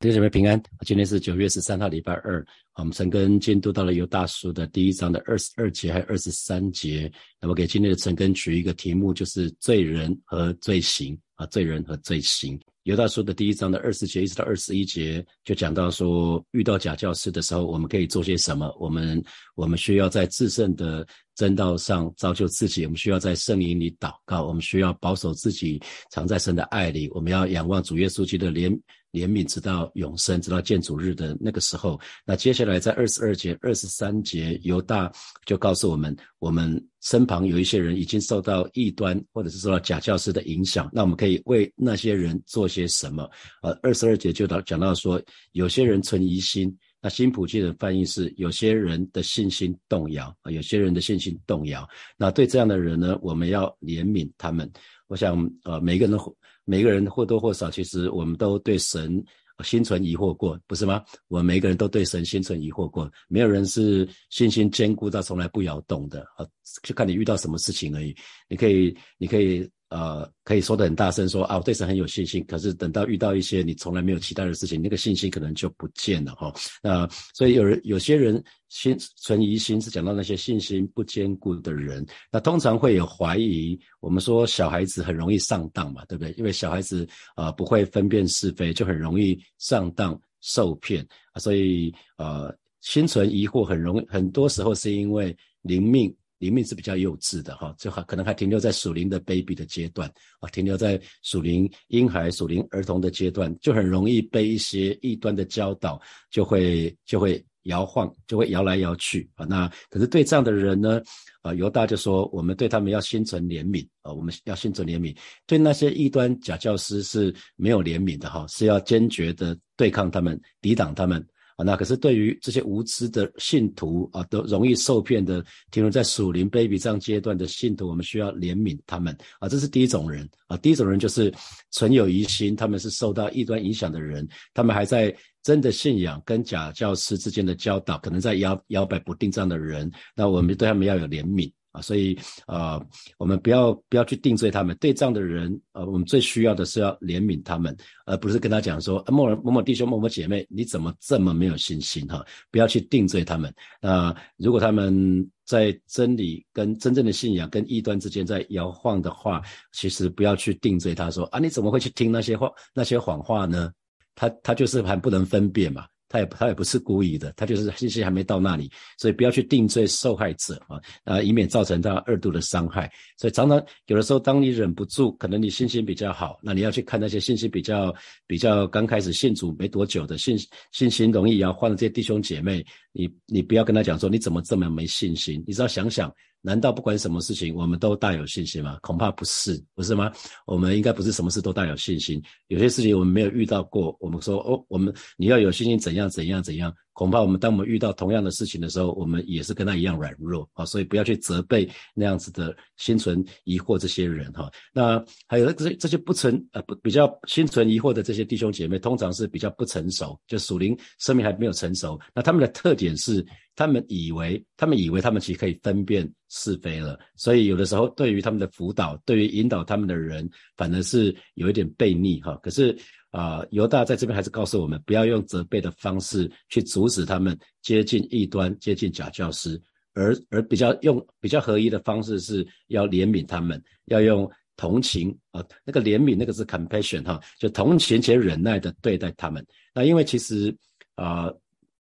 弟兄姊妹平安，今天是九月十三号，礼拜二。我们陈根监督到了犹大书的第一章的二十二节，还有二十三节。那么给今天的陈根取一个题目，就是罪人和罪行啊，罪人和罪行。犹大书的第一章的二十节一直到二十一节，就讲到说，遇到假教师的时候，我们可以做些什么？我们我们需要在自胜的真道上造就自己，我们需要在圣灵里祷告，我们需要保守自己藏在神的爱里，我们要仰望主耶稣基督的怜怜悯，直到永生，直到建主日的那个时候。那接下来在二十二节、二十三节，犹大就告诉我们，我们。身旁有一些人已经受到异端或者是受到假教师的影响，那我们可以为那些人做些什么？呃，二十二节就到讲到说，有些人存疑心，那新普记的翻译是有些人的信心动摇啊，有些人的信心动摇。那对这样的人呢，我们要怜悯他们。我想，呃，每个人每个人或多或少，其实我们都对神。心存疑惑过，不是吗？我们每个人都对神心存疑惑过，没有人是信心坚固到从来不摇动的啊，就看你遇到什么事情而已。你可以，你可以。呃，可以说的很大声，说啊，我对神很有信心。可是等到遇到一些你从来没有期待的事情，那个信心可能就不见了哈。那所以有人有些人心存疑心，是讲到那些信心不坚固的人。那通常会有怀疑。我们说小孩子很容易上当嘛，对不对？因为小孩子啊不会分辨是非，就很容易上当受骗。所以呃，心存疑惑很容，很多时候是因为灵命。灵命是比较幼稚的哈，就还可能还停留在属灵的 baby 的阶段啊，停留在属灵婴孩、属灵儿童的阶段，就很容易被一些异端的教导，就会就会摇晃，就会摇来摇去啊。那可是对这样的人呢，啊，犹大就说，我们对他们要心存怜悯啊，我们要心存怜悯，对那些异端假教师是没有怜悯的哈，是要坚决的对抗他们，抵挡他们。那可是对于这些无知的信徒啊，都容易受骗的，停留在属灵 baby 这样阶段的信徒，我们需要怜悯他们啊。这是第一种人啊，第一种人就是存有疑心，他们是受到异端影响的人，他们还在真的信仰跟假教师之间的教导，可能在摇摇摆不定这样的人，那我们对他们要有怜悯。啊，所以啊，我们不要不要去定罪他们。对这样的人，呃，我们最需要的是要怜悯他们，而不是跟他讲说，某某某弟兄、某某姐妹，你怎么这么没有信心？哈，不要去定罪他们。那如果他们在真理跟真正的信仰跟异端之间在摇晃的话，其实不要去定罪他说啊，你怎么会去听那些话、那些谎话呢？他他就是还不能分辨嘛。他也他也不是故意的，他就是信息还没到那里，所以不要去定罪受害者啊啊，以免造成他二度的伤害。所以常常有的时候，当你忍不住，可能你信心比较好，那你要去看那些信心比较比较刚开始信主没多久的信信心容易摇晃的这些弟兄姐妹，你你不要跟他讲说你怎么这么没信心，你只要想想。难道不管什么事情，我们都大有信心吗？恐怕不是，不是吗？我们应该不是什么事都大有信心。有些事情我们没有遇到过，我们说哦，我们你要有信心，怎样怎样怎样。恐怕我们当我们遇到同样的事情的时候，我们也是跟他一样软弱啊，所以不要去责备那样子的心存疑惑这些人哈。那还有这这些不成呃不比较心存疑惑的这些弟兄姐妹，通常是比较不成熟，就属灵生命还没有成熟。那他们的特点是，他们以为他们以为他们其实可以分辨是非了，所以有的时候对于他们的辅导，对于引导他们的人，反而是有一点悖逆哈。可是。啊，犹大在这边还是告诉我们，不要用责备的方式去阻止他们接近异端、接近假教师，而而比较用比较合一的方式，是要怜悯他们，要用同情啊，那个怜悯那个是 compassion 哈，就同情且忍耐的对待他们。那因为其实啊，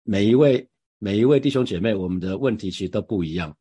每一位每一位弟兄姐妹，我们的问题其实都不一样，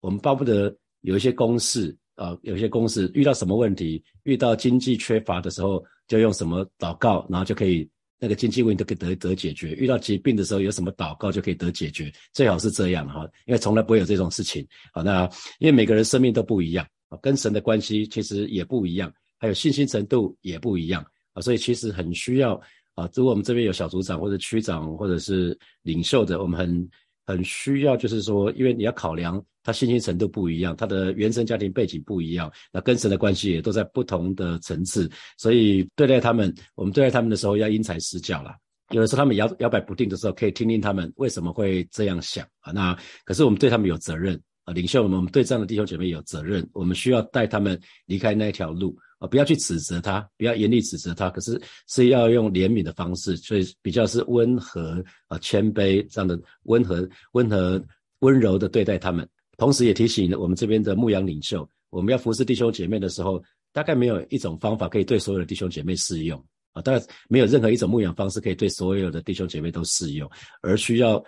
我们巴不得有一些公式啊，有些公司遇到什么问题，遇到经济缺乏的时候。就用什么祷告，然后就可以那个经济问题都可以得得解决。遇到疾病的时候，有什么祷告就可以得解决，最好是这样哈，因为从来不会有这种事情。好，那因为每个人生命都不一样啊，跟神的关系其实也不一样，还有信心程度也不一样啊，所以其实很需要啊。如果我们这边有小组长或者区长或者是领袖的，我们很。很需要，就是说，因为你要考量他信心程度不一样，他的原生家庭背景不一样，那跟神的关系也都在不同的层次，所以对待他们，我们对待他们的时候要因材施教啦。有的时候他们摇摇摆不定的时候，可以听听他们为什么会这样想啊。那可是我们对他们有责任啊，领袖们，我们对这样的弟兄姐妹有责任，我们需要带他们离开那条路，啊，不要去指责他，不要严厉指责他，可是是要用怜悯的方式，所以比较是温和啊、谦卑这样的温和、温和、温柔的对待他们。同时也提醒我们这边的牧羊领袖，我们要服侍弟兄姐妹的时候，大概没有一种方法可以对所有的弟兄姐妹适用啊，当然没有任何一种牧养方式可以对所有的弟兄姐妹都适用，而需要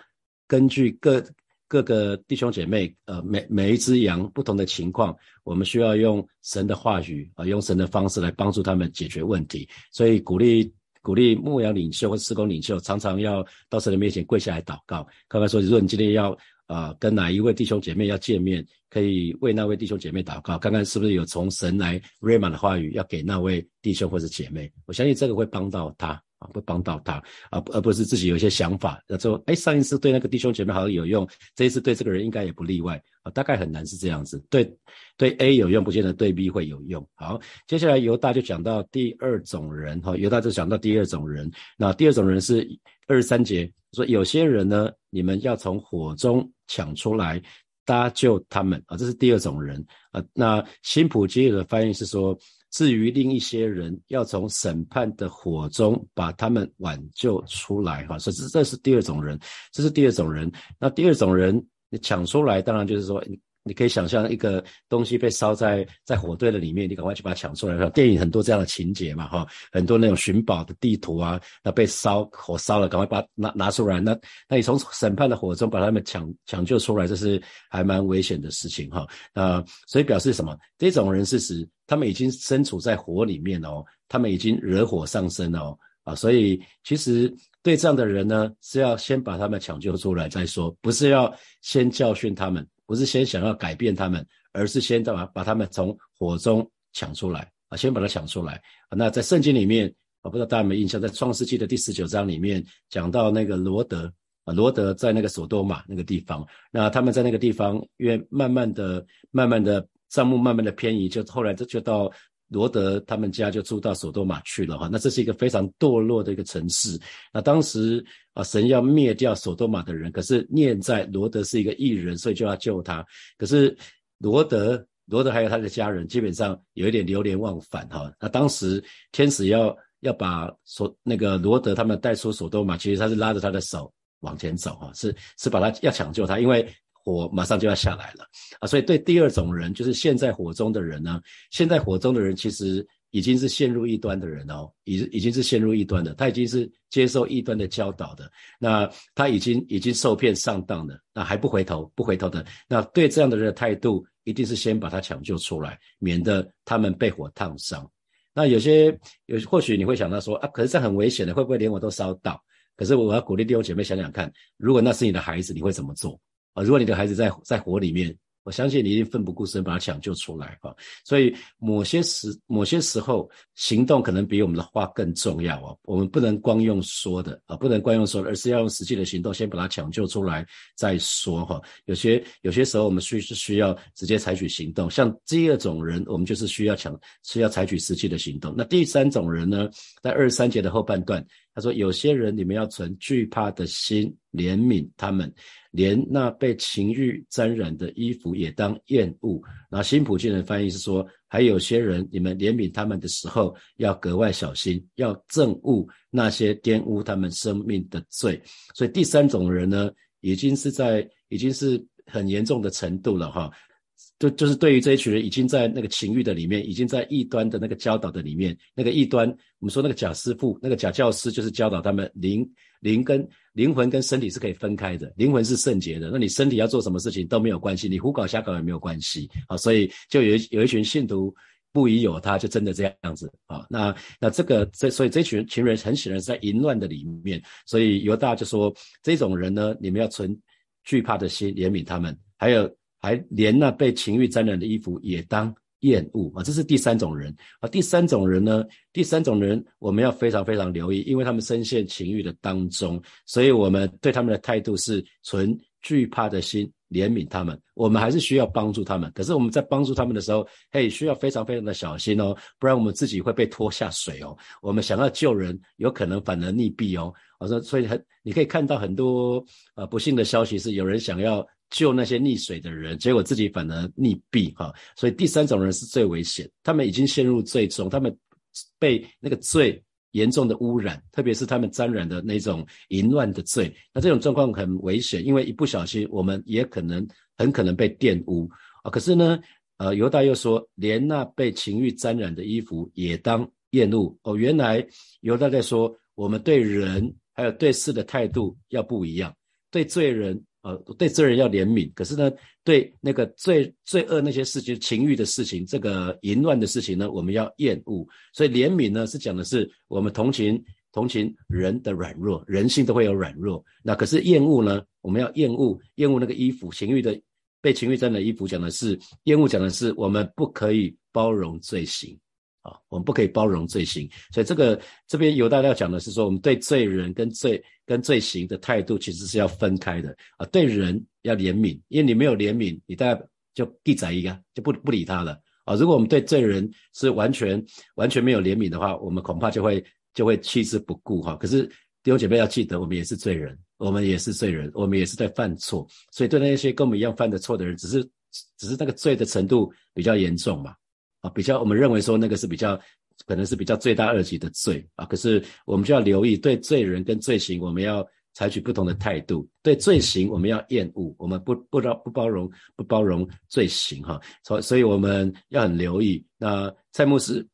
根据各。各个弟兄姐妹，呃，每每一只羊不同的情况，我们需要用神的话语啊，用神的方式来帮助他们解决问题。所以鼓励鼓励牧羊领袖或施工领袖，常常要到神的面前跪下来祷告，看看说，如果你今天要啊跟哪一位弟兄姐妹要见面，可以为那位弟兄姐妹祷告，看看是不是有从神来 rama 的话语要给那位弟兄或者姐妹。我相信这个会帮到他。啊，会帮到他啊，而不是自己有一些想法，然后哎，上一次对那个弟兄姐妹好像有用，这一次对这个人应该也不例外啊，大概很难是这样子。对对 A 有用，不见得对 B 会有用。好，接下来犹大就讲到第二种人哈，犹大就讲到第二种人。那第二种人是二十三节说，有些人呢，你们要从火中抢出来搭救他们啊，这是第二种人啊。那新普基的翻译是说。至于另一些人要从审判的火中把他们挽救出来，哈，所以这是第二种人，这是第二种人。那第二种人，你抢出来，当然就是说。你可以想象一个东西被烧在在火堆的里面，你赶快去把它抢出来。电影很多这样的情节嘛，哈，很多那种寻宝的地图啊，那被烧火烧了，赶快把拿拿出来。那那你从审判的火中把他们抢抢救出来，这是还蛮危险的事情，哈。那所以表示什么？这种人是指他们已经身处在火里面哦，他们已经惹火上身哦，啊，所以其实对这样的人呢，是要先把他们抢救出来再说，不是要先教训他们。不是先想要改变他们，而是先把把他们从火中抢出来啊！先把它抢出来。那在圣经里面，我不知道大家有没有印象，在创世纪的第十九章里面讲到那个罗德啊，罗德在那个索多玛那个地方，那他们在那个地方，因为慢慢的、慢慢的账目慢慢的偏移，就后来这就到。罗德他们家就住到索多玛去了哈，那这是一个非常堕落的一个城市。那当时啊，神要灭掉索多玛的人，可是念在罗德是一个异人，所以就要救他。可是罗德，罗德还有他的家人，基本上有一点流连忘返哈。那当时天使要要把索那个罗德他们带出索多玛，其实他是拉着他的手往前走哈，是是把他要抢救他，因为。火马上就要下来了啊，所以对第二种人，就是现在火中的人呢，现在火中的人其实已经是陷入异端的人哦，已已经是陷入异端的，他已经是接受异端的教导的，那他已经已经受骗上当的，那还不回头不回头的，那对这样的人的态度，一定是先把他抢救出来，免得他们被火烫伤。那有些有或许你会想到说啊，可是这很危险的，会不会连我都烧到？可是我要鼓励弟兄姐妹想想看，如果那是你的孩子，你会怎么做？啊，如果你的孩子在在火里面，我相信你一定奋不顾身把他抢救出来啊。所以某些时某些时候，行动可能比我们的话更重要哦。我们不能光用说的啊，不能光用说的，而是要用实际的行动，先把他抢救出来再说哈。有些有些时候，我们需是需要直接采取行动。像第二种人，我们就是需要抢，需要采取实际的行动。那第三种人呢，在二十三节的后半段。他说：“有些人，你们要存惧怕的心，怜悯他们，连那被情欲沾染的衣服也当厌恶。”然后新普京的翻译是说：“还有些人，你们怜悯他们的时候，要格外小心，要憎恶那些玷污他们生命的罪。”所以第三种人呢，已经是在已经是很严重的程度了，哈。就就是对于这一群人，已经在那个情欲的里面，已经在异端的那个教导的里面，那个异端，我们说那个假师傅，那个假教师，就是教导他们灵灵跟灵魂跟身体是可以分开的，灵魂是圣洁的，那你身体要做什么事情都没有关系，你胡搞瞎搞也没有关系啊，所以就有一有一群信徒不疑有他，就真的这样子啊，那那这个这所以这群群人很显然是在淫乱的里面，所以犹大就说这种人呢，你们要存惧怕的心，怜悯他们，还有。还连那被情欲沾染的衣服也当厌恶啊！这是第三种人啊。第三种人呢？第三种人我们要非常非常留意，因为他们深陷情欲的当中，所以我们对他们的态度是存惧怕的心，怜悯他们。我们还是需要帮助他们，可是我们在帮助他们的时候，嘿，需要非常非常的小心哦，不然我们自己会被拖下水哦。我们想要救人，有可能反而溺毙哦。我说，所以很你可以看到很多呃不幸的消息，是有人想要。救那些溺水的人，结果自己反而溺毙哈。所以第三种人是最危险，他们已经陷入最终，他们被那个最严重的污染，特别是他们沾染的那种淫乱的罪。那这种状况很危险，因为一不小心，我们也可能很可能被玷污啊。可是呢，呃，犹大又说，连那被情欲沾染的衣服也当厌恶哦。原来犹大在说，我们对人还有对事的态度要不一样，对罪人。呃，对罪人要怜悯，可是呢，对那个罪罪恶那些事情、情欲的事情、这个淫乱的事情呢，我们要厌恶。所以怜悯呢，是讲的是我们同情同情人的软弱，人性都会有软弱。那可是厌恶呢，我们要厌恶厌恶那个衣服，情欲的被情欲沾的衣服，讲的是厌恶，讲的是我们不可以包容罪行。啊，我们不可以包容罪行，所以这个这边犹大要讲的是说，我们对罪人跟罪跟罪行的态度其实是要分开的啊。对人要怜悯，因为你没有怜悯，你大概就闭仔一个，就不不理他了啊。如果我们对罪人是完全完全没有怜悯的话，我们恐怕就会就会弃之不顾哈。可是弟兄姐妹要记得，我们也是罪人，我们也是罪人，我们也是在犯错，所以对那些跟我们一样犯的错的人，只是只是那个罪的程度比较严重嘛。啊，比较我们认为说那个是比较可能是比较罪大恶极的罪啊，可是我们就要留意对罪人跟罪行，我们要采取不同的态度。对罪行我们要厌恶，我们不不包不包容不包容罪行哈。所所以我们要很留意。那蔡牧师，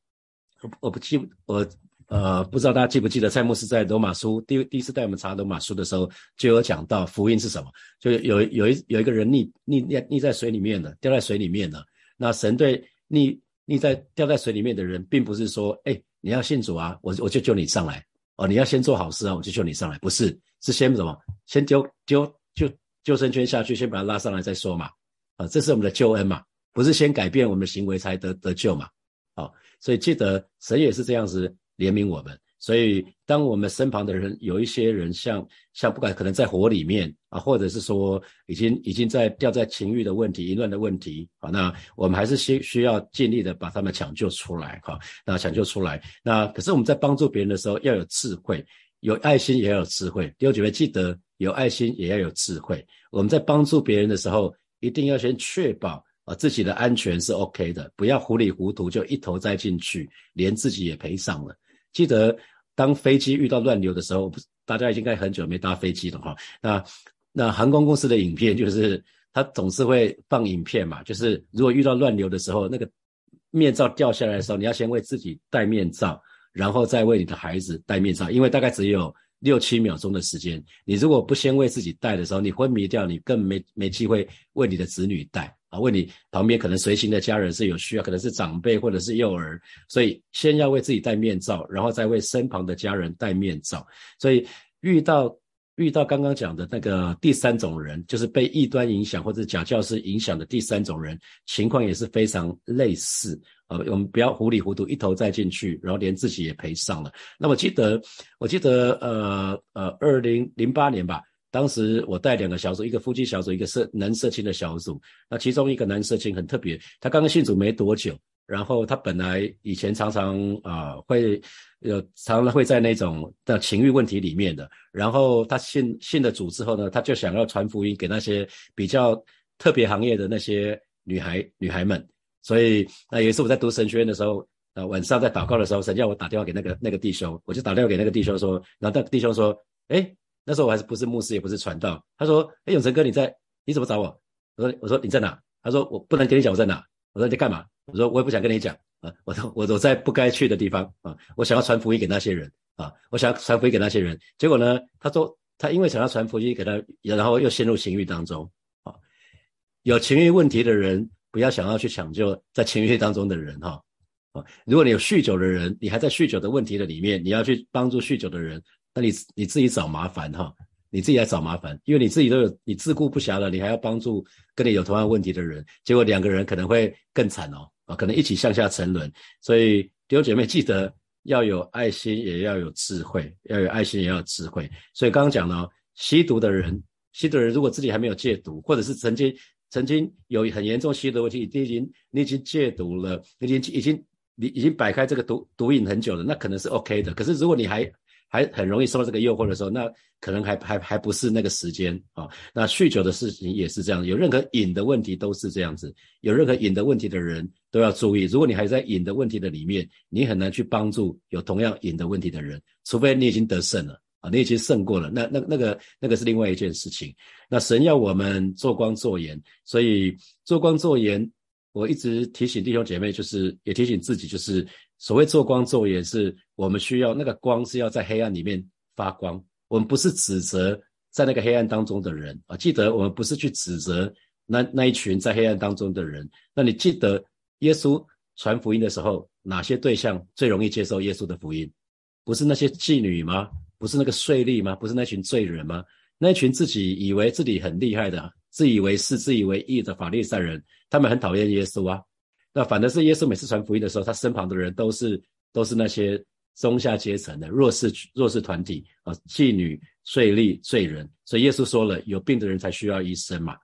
我我不记我呃不知道大家记不记得蔡牧师在罗马书第第一次带我们查罗马书的时候，就有讲到福音是什么，就有有一有一个人溺溺溺溺在水里面的，掉在水里面的，那神对溺。溺在掉在水里面的人，并不是说，哎，你要信主啊，我我就救你上来。哦，你要先做好事啊，我就救你上来，不是，是先什么，先丢丢救救生圈下去，先把他拉上来再说嘛，啊，这是我们的救恩嘛，不是先改变我们的行为才得得救嘛，哦，所以记得神也是这样子怜悯我们。所以，当我们身旁的人有一些人像像不管可能在火里面啊，或者是说已经已经在掉在情欲的问题、淫乱的问题啊，那我们还是需需要尽力的把他们抢救出来哈。那抢救出来，那可是我们在帮助别人的时候要有智慧，有爱心也要有智慧。弟兄姐妹记得，有爱心也要有智慧。我们在帮助别人的时候，一定要先确保啊自己的安全是 OK 的，不要糊里糊涂就一头栽进去，连自己也赔上了。记得。当飞机遇到乱流的时候，大家应该很久没搭飞机了哈。那那航空公司的影片就是，它总是会放影片嘛，就是如果遇到乱流的时候，那个面罩掉下来的时候，你要先为自己戴面罩，然后再为你的孩子戴面罩，因为大概只有六七秒钟的时间。你如果不先为自己戴的时候，你昏迷掉，你更没没机会为你的子女戴。问你旁边可能随行的家人是有需要，可能是长辈或者是幼儿，所以先要为自己戴面罩，然后再为身旁的家人戴面罩。所以遇到遇到刚刚讲的那个第三种人，就是被异端影响或者假教师影响的第三种人，情况也是非常类似。呃，我们不要糊里糊涂一头栽进去，然后连自己也赔上了。那我记得我记得呃呃，二零零八年吧。当时我带两个小组，一个夫妻小组，一个社男社青的小组。那其中一个男社青很特别，他刚刚信主没多久，然后他本来以前常常啊会有常常会在那种的情欲问题里面的。然后他信信了主之后呢，他就想要传福音给那些比较特别行业的那些女孩女孩们。所以那有一次我在读神学院的时候，呃晚上在祷告的时候，神叫我打电话给那个那个弟兄，我就打电话给那个弟兄说，然后那个弟兄说，哎。那时候我还是不是牧师，也不是传道。他说：“哎，永成哥，你在？你怎么找我？”我说：“我说你在哪？”他说：“我不能跟你讲我在哪。”我说：“你在干嘛？”我说：“我也不想跟你讲啊。”我说：“我我在不该去的地方啊。我想要传福音给那些人啊。我想要传福音给那些人。结果呢，他说他因为想要传福音给他，然后又陷入情欲当中啊。有情欲问题的人，不要想要去抢救在情欲当中的人哈啊。如果你有酗酒的人，你还在酗酒的问题的里面，你要去帮助酗酒的人。”那你你自己找麻烦哈，你自己来找麻烦，因为你自己都有你自顾不暇了，你还要帮助跟你有同样问题的人，结果两个人可能会更惨哦啊，可能一起向下沉沦。所以弟兄姐妹记得要有爱心，也要有智慧，要有爱心也要有智慧。所以刚刚讲了，吸毒的人，吸毒的人如果自己还没有戒毒，或者是曾经曾经有很严重吸毒问题，你已经你已经戒毒了，已经已经你已经摆开这个毒毒瘾很久了，那可能是 OK 的。可是如果你还还很容易受到这个诱惑的时候，那可能还还还不是那个时间啊。那酗酒的事情也是这样，有任何瘾的问题都是这样子，有任何瘾的问题的人都要注意。如果你还在瘾的问题的里面，你很难去帮助有同样瘾的问题的人，除非你已经得胜了啊，你已经胜过了，那那那个那个是另外一件事情。那神要我们做光做盐，所以做光做盐。我一直提醒弟兄姐妹，就是也提醒自己，就是所谓做光做盐，是我们需要那个光是要在黑暗里面发光。我们不是指责在那个黑暗当中的人啊，记得我们不是去指责那那一群在黑暗当中的人。那你记得耶稣传福音的时候，哪些对象最容易接受耶稣的福音？不是那些妓女吗？不是那个税吏吗？不是那群罪人吗？那群自己以为自己很厉害的。自以为是、自以为义的法利赛人，他们很讨厌耶稣啊。那反而是耶稣每次传福音的时候，他身旁的人都是都是那些中下阶层的弱势弱势团体啊，妓女、税吏、罪人。所以耶稣说了，有病的人才需要医生嘛，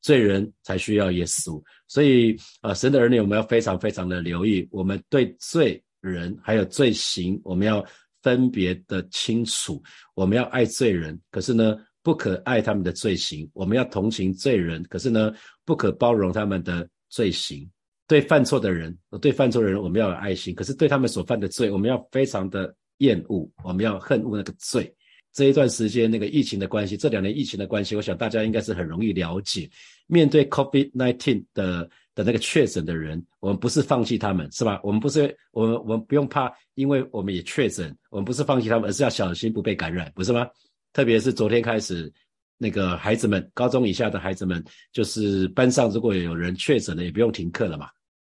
罪人才需要耶稣。所以啊，神的儿女，我们要非常非常的留意，我们对罪人还有罪行，我们要分别的清楚。我们要爱罪人，可是呢？不可爱他们的罪行，我们要同情罪人，可是呢，不可包容他们的罪行。对犯错的人，对犯错的人，我们要有爱心；可是对他们所犯的罪，我们要非常的厌恶，我们要恨恶那个罪。这一段时间，那个疫情的关系，这两年疫情的关系，我想大家应该是很容易了解。面对 COVID-19 的的那个确诊的人，我们不是放弃他们，是吧？我们不是，我们我们不用怕，因为我们也确诊，我们不是放弃他们，而是要小心不被感染，不是吗？特别是昨天开始，那个孩子们，高中以下的孩子们，就是班上如果有人确诊了，也不用停课了嘛，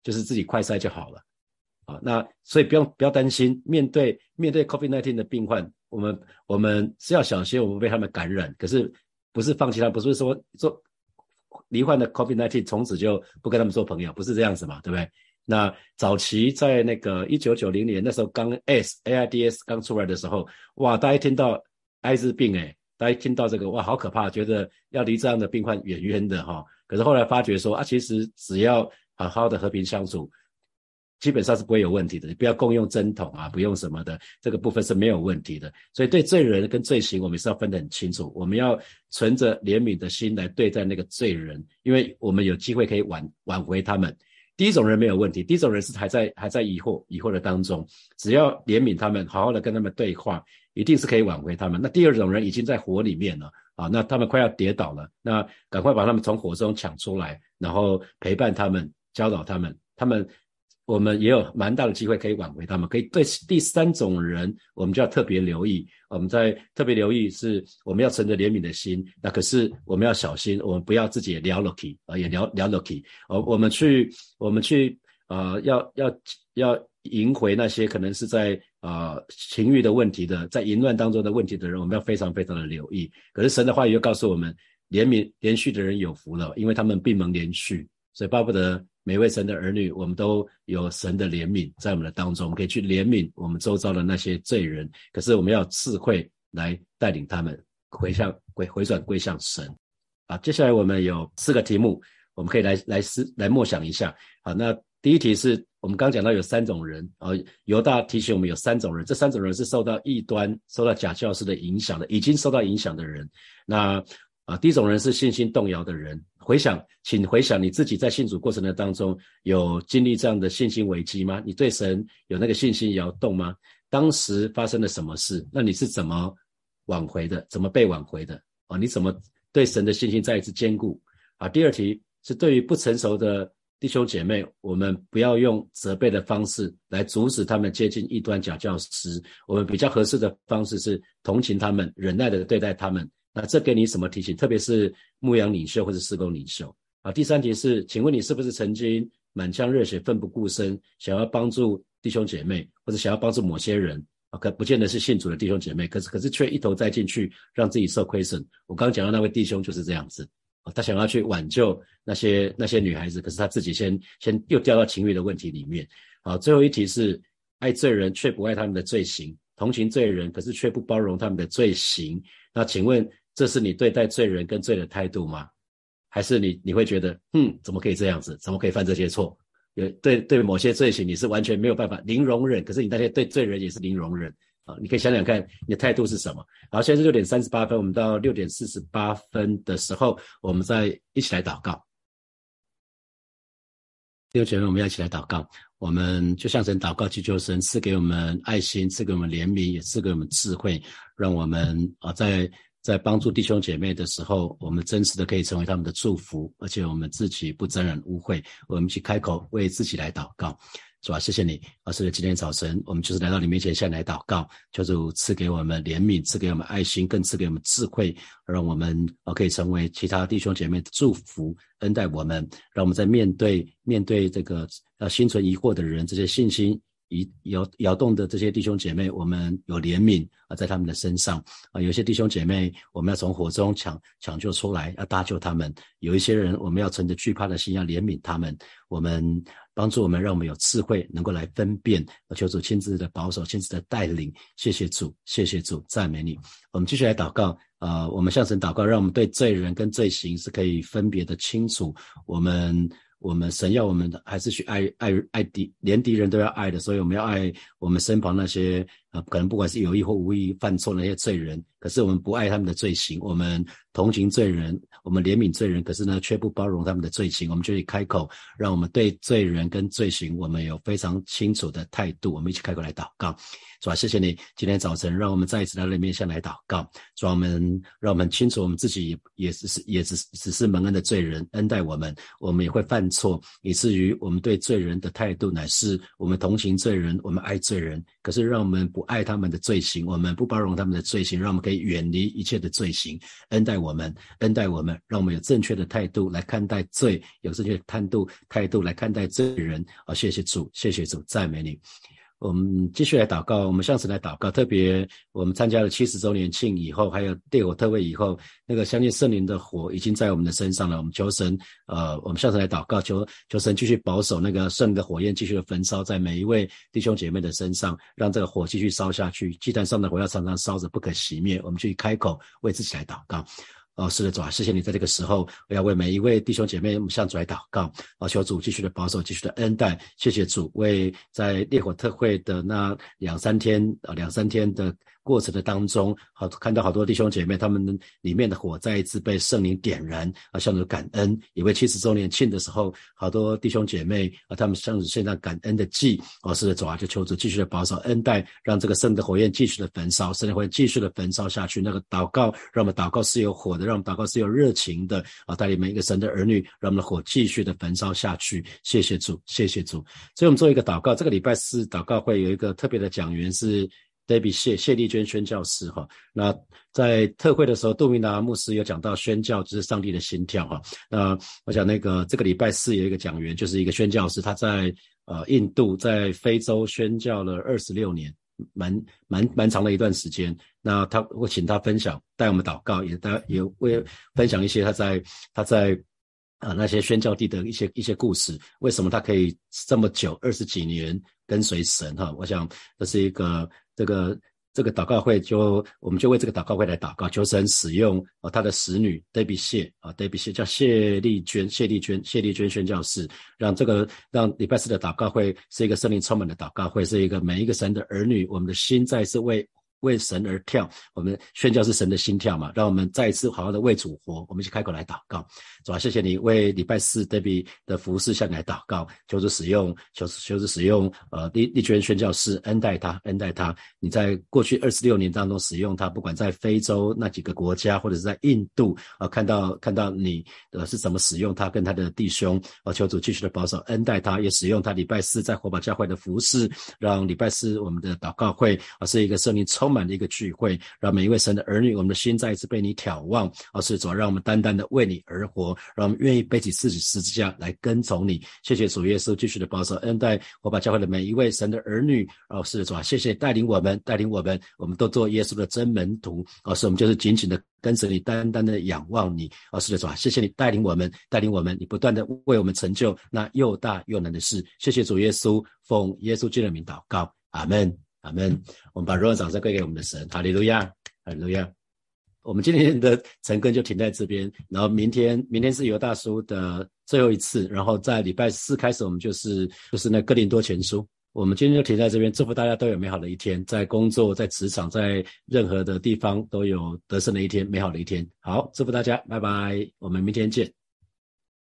就是自己快筛就好了，啊，那所以不用不要担心，面对面对 COVID-19 的病患，我们我们是要小心，我们被他们感染，可是不是放弃他，不是说做罹患的 COVID-19 从此就不跟他们做朋友，不是这样子嘛，对不对？那早期在那个一九九零年那时候刚 S AIDS 刚出来的时候，哇，大家听到。艾滋病，哎，大家听到这个哇，好可怕，觉得要离这样的病患远远的哈。可是后来发觉说啊，其实只要好好的和平相处，基本上是不会有问题的。你不要共用针筒啊，不用什么的，这个部分是没有问题的。所以对罪人跟罪行，我们是要分得很清楚。我们要存着怜悯的心来对待那个罪人，因为我们有机会可以挽挽回他们。第一种人没有问题，第一种人是还在还在疑惑疑惑的当中，只要怜悯他们，好好的跟他们对话。一定是可以挽回他们。那第二种人已经在火里面了啊，那他们快要跌倒了，那赶快把他们从火中抢出来，然后陪伴他们，教导他们。他们我们也有蛮大的机会可以挽回他们。可以对第三种人，我们就要特别留意。我们在特别留意是，我们要存着怜悯的心。那可是我们要小心，我们不要自己也聊 lucky 啊，也聊聊 lucky。我，我们去我们去啊，要要要。赢回那些可能是在啊情欲的问题的，在淫乱当中的问题的人，我们要非常非常的留意。可是神的话语又告诉我们，怜悯连续的人有福了，因为他们闭门连续。所以巴不得每位神的儿女，我们都有神的怜悯在我们的当中，我们可以去怜悯我们周遭的那些罪人。可是我们要智慧来带领他们回向回回转归向神。啊，接下来我们有四个题目，我们可以来来思来默想一下。好，那。第一题是我们刚讲到有三种人，啊，犹大提醒我们有三种人，这三种人是受到异端、受到假教师的影响的，已经受到影响的人。那啊，第一种人是信心动摇的人。回想，请回想你自己在信主过程的当中，有经历这样的信心危机吗？你对神有那个信心摇动吗？当时发生了什么事？那你是怎么挽回的？怎么被挽回的？啊，你怎么对神的信心再一次坚固？啊，第二题是对于不成熟的。弟兄姐妹，我们不要用责备的方式来阻止他们接近异端假教师。我们比较合适的方式是同情他们，忍耐的对待他们。那这给你什么提醒？特别是牧羊领袖或者施工领袖啊。第三题是，请问你是不是曾经满腔热血、奋不顾身，想要帮助弟兄姐妹，或者想要帮助某些人啊？可不见得是信主的弟兄姐妹，可是可是却一头栽进去，让自己受亏损。我刚刚讲到那位弟兄就是这样子。他想要去挽救那些那些女孩子，可是他自己先先又掉到情欲的问题里面。好，最后一题是爱罪人却不爱他们的罪行，同情罪人，可是却不包容他们的罪行。那请问这是你对待罪人跟罪的态度吗？还是你你会觉得，嗯，怎么可以这样子？怎么可以犯这些错？有对对某些罪行你是完全没有办法零容忍，可是你那些对罪人也是零容忍。啊，你可以想想看，你的态度是什么？好，现在是六点三十八分，我们到六点四十八分的时候，我们再一起来祷告。弟兄姐妹，我们要一起来祷告。我们就向神祷告，祈求神赐给我们爱心，赐给我们怜悯，也赐给我们智慧，让我们啊，在在帮助弟兄姐妹的时候，我们真实的可以成为他们的祝福，而且我们自己不沾染污秽。我们去开口为自己来祷告。是吧？谢谢你，啊，是今天早晨，我们就是来到你面前，向来祷告，求主赐给我们怜悯，赐给我们爱心，更赐给我们智慧，让我们啊可以成为其他弟兄姐妹的祝福，恩待我们，让我们在面对面对这个呃心存疑惑的人，这些信心。摇摇摇动的这些弟兄姐妹，我们有怜悯啊，在他们的身上啊，有些弟兄姐妹，我们要从火中抢抢救出来，要搭救他们；有一些人，我们要存着惧怕的心，要怜悯他们。我们帮助我们，让我们有智慧，能够来分辨。求主亲自的保守，亲自的带领。谢谢主，谢谢主，赞美你。我们继续来祷告啊，我们向神祷告，让我们对罪人跟罪行是可以分别的清楚。我们。我们神要我们的还是去爱爱爱敌，连敌人都要爱的，所以我们要爱我们身旁那些可能不管是有意或无意犯错那些罪人，可是我们不爱他们的罪行，我们同情罪人，我们怜悯罪人，可是呢却不包容他们的罪行，我们就去开口，让我们对罪人跟罪行，我们有非常清楚的态度，我们一起开口来祷告。主啊，谢谢你今天早晨让我们再一次来到面前来祷告。主啊，我们让我们清楚我们自己也也只是也只只是蒙恩的罪人，恩待我们，我们也会犯错，以至于我们对罪人的态度乃是我们同情罪人，我们爱罪人。可是让我们不爱他们的罪行，我们不包容他们的罪行，让我们可以远离一切的罪行，恩待我们，恩待我们，让我们有正确的态度来看待罪，有正确的态度态度来看待罪人。啊，谢谢主，谢谢主，赞美你。我们继续来祷告，我们向神来祷告。特别我们参加了七十周年庆以后，还有烈火特会以后，那个相信圣灵的火已经在我们的身上了。我们求神，呃，我们向神来祷告，求求神继续保守那个圣的火焰，继续的焚烧在每一位弟兄姐妹的身上，让这个火继续烧下去。祭坛上的火要常常烧着，不可熄灭。我们去开口为自己来祷告。哦，是的，主啊，谢谢你在这个时候，我要为每一位弟兄姐妹向主来祷告，啊，求主继续的保守，继续的恩待，谢谢主为在烈火特会的那两三天啊，两三天的。过程的当中，好看到好多弟兄姐妹，他们里面的火再一次被圣灵点燃啊，向主感恩。也为七十周年庆的时候，好多弟兄姐妹啊，他们向主献上感恩的祭。哦，是的，主啊，就求主继续的保守恩待，让这个圣的火焰继续的焚烧，圣的火焰继续的焚烧下去。那个祷告，让我们祷告是有火的，让我们祷告是有热情的啊，带领每一个神的儿女，让我们的火继续的焚烧下去。谢谢主，谢谢主。所以我们做一个祷告，这个礼拜四祷告会有一个特别的讲员是。Debbie 谢谢丽娟宣教师哈，那在特会的时候，杜明达牧师有讲到宣教就是上帝的心跳哈。那我想那个这个礼拜四有一个讲员，就是一个宣教师，他在呃印度在非洲宣教了二十六年，蛮蛮蛮长的一段时间。那他我请他分享，带我们祷告，也带也为分享一些他在他在啊那些宣教地的一些一些故事。为什么他可以这么久二十几年跟随神哈？我想这是一个。这个这个祷告会就我们就为这个祷告会来祷告，求神使用啊他的使女 Debbie 谢啊 Debbie 谢叫谢丽娟谢丽娟谢丽娟宣教士，让这个让礼拜四的祷告会是一个圣灵充满的祷告会，是一个每一个神的儿女，我们的心在是为。为神而跳，我们宣教是神的心跳嘛？让我们再一次好好的为主活。我们一起开口来祷告，主啊，谢谢你为礼拜四 Debbie 的服饰向你来祷告，求主使用，求求主使用，呃，立立捐宣教士恩待他，恩待他。你在过去二十六年当中使用他，不管在非洲那几个国家，或者是在印度啊，看到看到你呃是怎么使用他跟他的弟兄啊，求主继续的保守恩待他，也使用他礼拜四在火把教会的服饰，让礼拜四我们的祷告会啊是一个圣灵充。充满的一个聚会，让每一位神的儿女，我们的心再一次被你眺望，而是主，让我们单单的为你而活，让我们愿意背起自己十字架来跟从你。谢谢主耶稣继续的保守恩待，我把教会的每一位神的儿女，哦，是主啊，谢谢带领我们，带领我们，我们都做耶稣的真门徒，哦，是我们就是紧紧的跟着你，单单的仰望你，哦，是的主啊，谢谢你带领我们，带领我们，你不断的为我们成就那又大又难的事。谢谢主耶稣，奉耶稣基督的名祷告，阿门。阿门。我们把荣耀掌声归给我们的神，哈利路亚，哈利路亚。我们今天的晨更就停在这边，然后明天，明天是尤大叔的最后一次，然后在礼拜四开始，我们就是就是那哥林多前书。我们今天就停在这边，祝福大家都有美好的一天，在工作、在职场、在任何的地方都有得胜的一天，美好的一天。好，祝福大家，拜拜，我们明天见。